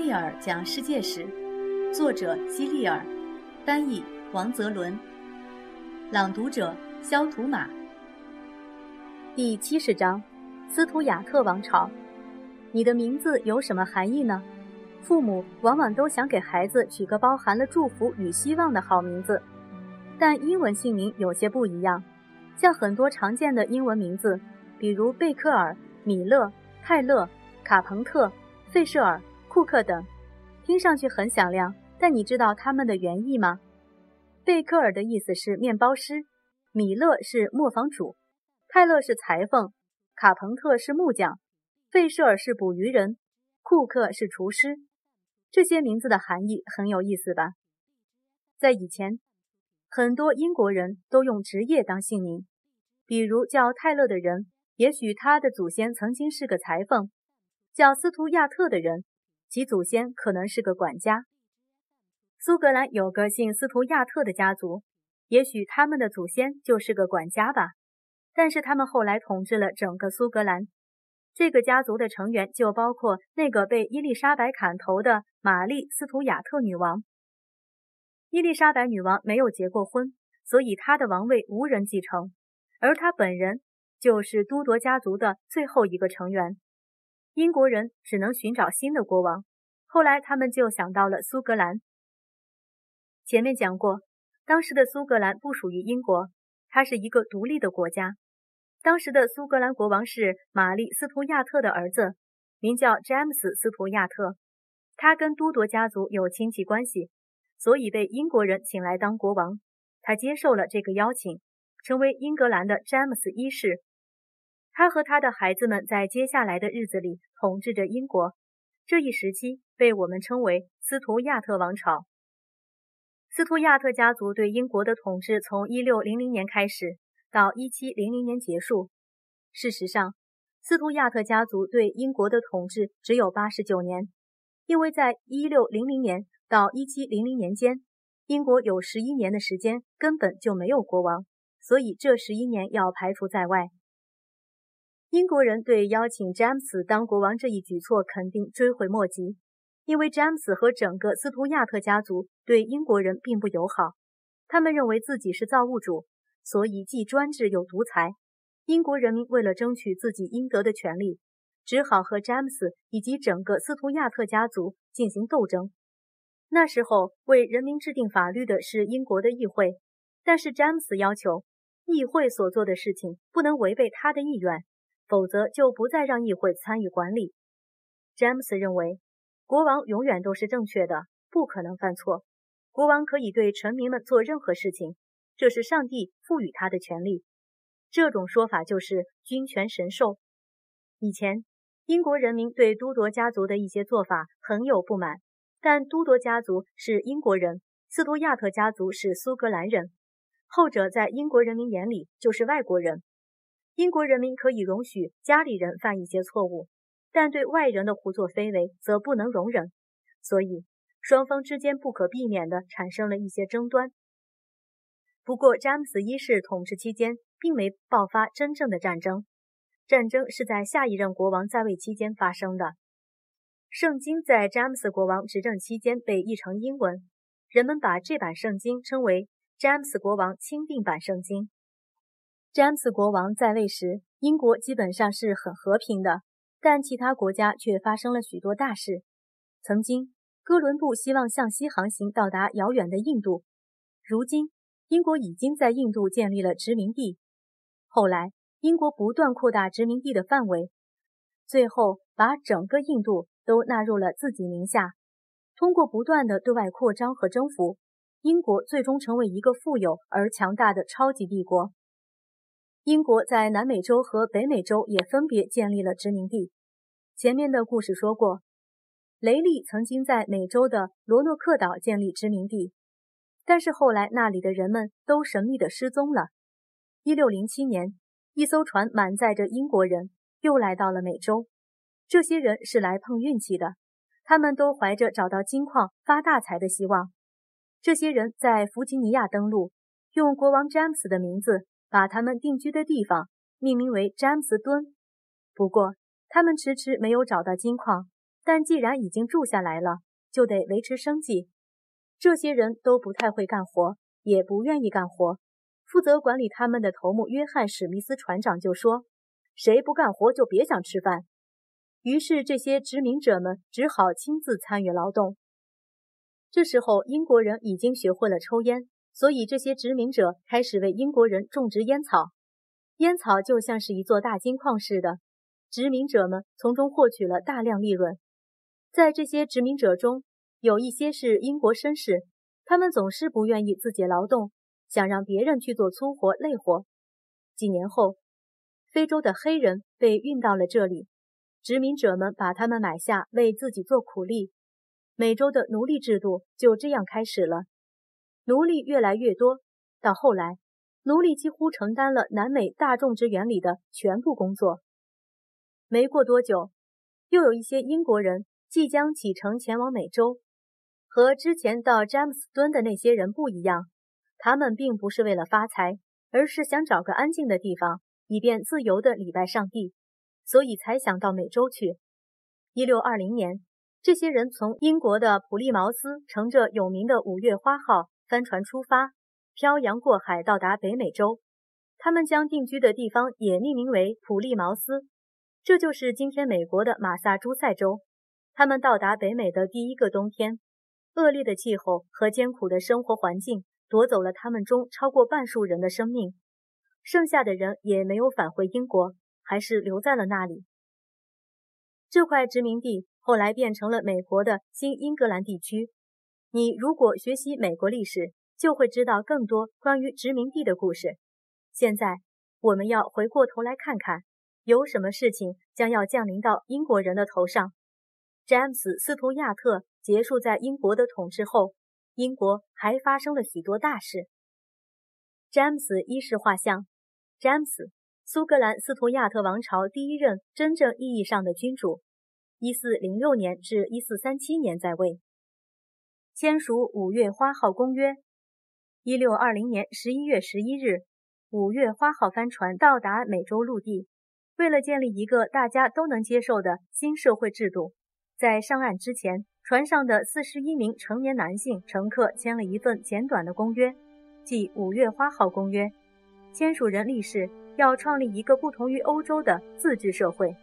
利尔讲世界史，作者希利尔，翻译王泽伦，朗读者肖图马。第七十章：斯图亚特王朝。你的名字有什么含义呢？父母往往都想给孩子取个包含了祝福与希望的好名字，但英文姓名有些不一样。像很多常见的英文名字，比如贝克尔、米勒、泰勒、卡彭特、费舍尔。库克等，听上去很响亮，但你知道他们的原意吗？贝克尔的意思是面包师，米勒是磨坊主，泰勒是裁缝，卡彭特是木匠，费舍尔是捕鱼人，库克是厨师。这些名字的含义很有意思吧？在以前，很多英国人都用职业当姓名，比如叫泰勒的人，也许他的祖先曾经是个裁缝；叫斯图亚特的人。其祖先可能是个管家。苏格兰有个姓斯图亚特的家族，也许他们的祖先就是个管家吧。但是他们后来统治了整个苏格兰。这个家族的成员就包括那个被伊丽莎白砍头的玛丽斯图亚特女王。伊丽莎白女王没有结过婚，所以她的王位无人继承，而她本人就是都铎家族的最后一个成员。英国人只能寻找新的国王，后来他们就想到了苏格兰。前面讲过，当时的苏格兰不属于英国，它是一个独立的国家。当时的苏格兰国王是玛丽斯图亚特的儿子，名叫詹姆斯斯图亚特，他跟都铎家族有亲戚关系，所以被英国人请来当国王。他接受了这个邀请，成为英格兰的詹姆斯一世。他和他的孩子们在接下来的日子里统治着英国，这一时期被我们称为斯图亚特王朝。斯图亚特家族对英国的统治从1600年开始，到1700年结束。事实上，斯图亚特家族对英国的统治只有89年，因为在1600年到1700年间，英国有11年的时间根本就没有国王，所以这11年要排除在外。英国人对邀请詹姆斯当国王这一举措肯定追悔莫及，因为詹姆斯和整个斯图亚特家族对英国人并不友好。他们认为自己是造物主，所以既专制又独裁。英国人民为了争取自己应得的权利，只好和詹姆斯以及整个斯图亚特家族进行斗争。那时候，为人民制定法律的是英国的议会，但是詹姆斯要求议会所做的事情不能违背他的意愿。否则就不再让议会参与管理。詹姆斯认为，国王永远都是正确的，不可能犯错。国王可以对臣民们做任何事情，这是上帝赋予他的权利。这种说法就是君权神授。以前，英国人民对都铎家族的一些做法很有不满，但都铎家族是英国人，斯图亚特家族是苏格兰人，后者在英国人民眼里就是外国人。英国人民可以容许家里人犯一些错误，但对外人的胡作非为则不能容忍，所以双方之间不可避免地产生了一些争端。不过，詹姆斯一世统治期间并没爆发真正的战争，战争是在下一任国王在位期间发生的。圣经在詹姆斯国王执政期间被译成英文，人们把这版圣经称为詹姆斯国王钦定版圣经。詹姆斯国王在位时，英国基本上是很和平的，但其他国家却发生了许多大事。曾经，哥伦布希望向西航行到达遥远的印度，如今，英国已经在印度建立了殖民地。后来，英国不断扩大殖民地的范围，最后把整个印度都纳入了自己名下。通过不断的对外扩张和征服，英国最终成为一个富有而强大的超级帝国。英国在南美洲和北美洲也分别建立了殖民地。前面的故事说过，雷利曾经在美洲的罗诺克岛建立殖民地，但是后来那里的人们都神秘的失踪了。一六零七年，一艘船满载着英国人又来到了美洲，这些人是来碰运气的，他们都怀着找到金矿发大财的希望。这些人在弗吉尼亚登陆，用国王詹姆斯的名字。把他们定居的地方命名为詹姆斯敦。不过，他们迟迟没有找到金矿，但既然已经住下来了，就得维持生计。这些人都不太会干活，也不愿意干活。负责管理他们的头目约翰·史密斯船长就说：“谁不干活，就别想吃饭。”于是这些殖民者们只好亲自参与劳动。这时候，英国人已经学会了抽烟，所以这些殖民者开始为英国人种植烟草。烟草就像是一座大金矿似的，殖民者们从中获取了大量利润。在这些殖民者中，有一些是英国绅士，他们总是不愿意自己劳动，想让别人去做粗活累活。几年后，非洲的黑人被运到了这里，殖民者们把他们买下，为自己做苦力。美洲的奴隶制度就这样开始了，奴隶越来越多，到后来。奴隶几乎承担了南美大种植园里的全部工作。没过多久，又有一些英国人即将启程前往美洲。和之前到詹姆斯敦的那些人不一样，他们并不是为了发财，而是想找个安静的地方，以便自由地礼拜上帝，所以才想到美洲去。一六二零年，这些人从英国的普利茅斯乘着有名的“五月花号”帆船出发。漂洋过海到达北美洲，他们将定居的地方也命名为普利茅斯，这就是今天美国的马萨诸塞州。他们到达北美的第一个冬天，恶劣的气候和艰苦的生活环境夺走了他们中超过半数人的生命，剩下的人也没有返回英国，还是留在了那里。这块殖民地后来变成了美国的新英格兰地区。你如果学习美国历史，就会知道更多关于殖民地的故事。现在，我们要回过头来看看，有什么事情将要降临到英国人的头上。詹姆斯·斯图亚特结束在英国的统治后，英国还发生了许多大事。詹姆斯一世画像，詹姆斯，苏格兰斯图亚特王朝第一任真正意义上的君主，一四零六年至一四三七年在位，签署《五月花号公约》。一六二零年十一月十一日，五月花号帆船到达美洲陆地。为了建立一个大家都能接受的新社会制度，在上岸之前，船上的四十一名成年男性乘客签了一份简短的公约，即《五月花号公约》。签署人立誓要创立一个不同于欧洲的自治社会。